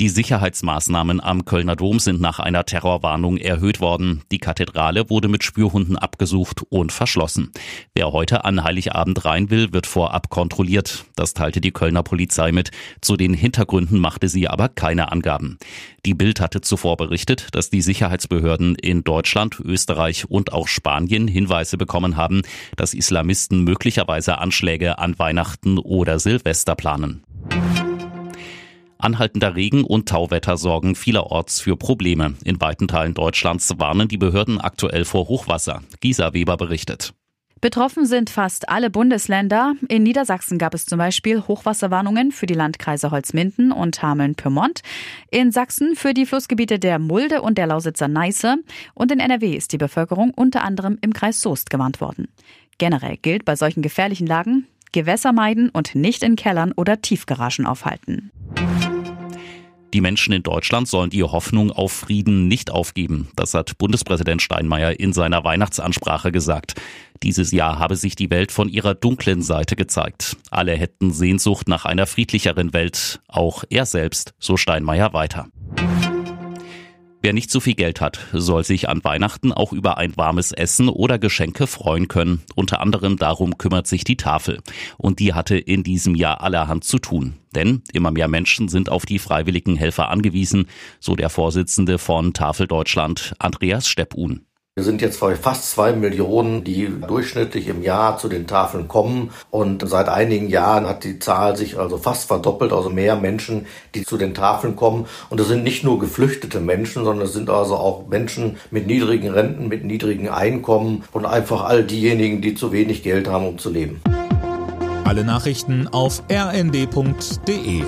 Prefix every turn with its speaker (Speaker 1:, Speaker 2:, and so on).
Speaker 1: Die Sicherheitsmaßnahmen am Kölner Dom sind nach einer Terrorwarnung erhöht worden. Die Kathedrale wurde mit Spürhunden abgesucht und verschlossen. Wer heute an Heiligabend rein will, wird vorab kontrolliert. Das teilte die Kölner Polizei mit. Zu den Hintergründen machte sie aber keine Angaben. Die Bild hatte zuvor berichtet, dass die Sicherheitsbehörden in Deutschland, Österreich und auch Spanien Hinweise bekommen haben, dass Islamisten möglicherweise Anschläge an Weihnachten oder Silvester planen. Anhaltender Regen und Tauwetter sorgen vielerorts für Probleme. In weiten Teilen Deutschlands warnen die Behörden aktuell vor Hochwasser. Gisa Weber berichtet.
Speaker 2: Betroffen sind fast alle Bundesländer. In Niedersachsen gab es zum Beispiel Hochwasserwarnungen für die Landkreise Holzminden und Hameln-Pyrmont. In Sachsen für die Flussgebiete der Mulde und der Lausitzer Neiße. Und in NRW ist die Bevölkerung unter anderem im Kreis Soest gewarnt worden. Generell gilt bei solchen gefährlichen Lagen Gewässer meiden und nicht in Kellern oder Tiefgaragen aufhalten.
Speaker 1: Die Menschen in Deutschland sollen die Hoffnung auf Frieden nicht aufgeben. Das hat Bundespräsident Steinmeier in seiner Weihnachtsansprache gesagt. Dieses Jahr habe sich die Welt von ihrer dunklen Seite gezeigt. Alle hätten Sehnsucht nach einer friedlicheren Welt. Auch er selbst, so Steinmeier weiter. Wer nicht so viel Geld hat, soll sich an Weihnachten auch über ein warmes Essen oder Geschenke freuen können. Unter anderem darum kümmert sich die Tafel. Und die hatte in diesem Jahr allerhand zu tun. Denn immer mehr Menschen sind auf die freiwilligen Helfer angewiesen, so der Vorsitzende von Tafel Deutschland, Andreas Steppun.
Speaker 3: Wir sind jetzt bei fast zwei Millionen, die durchschnittlich im Jahr zu den Tafeln kommen. Und seit einigen Jahren hat die Zahl sich also fast verdoppelt, also mehr Menschen, die zu den Tafeln kommen. Und das sind nicht nur geflüchtete Menschen, sondern es sind also auch Menschen mit niedrigen Renten, mit niedrigen Einkommen und einfach all diejenigen, die zu wenig Geld haben, um zu leben.
Speaker 4: Alle Nachrichten auf rnd.de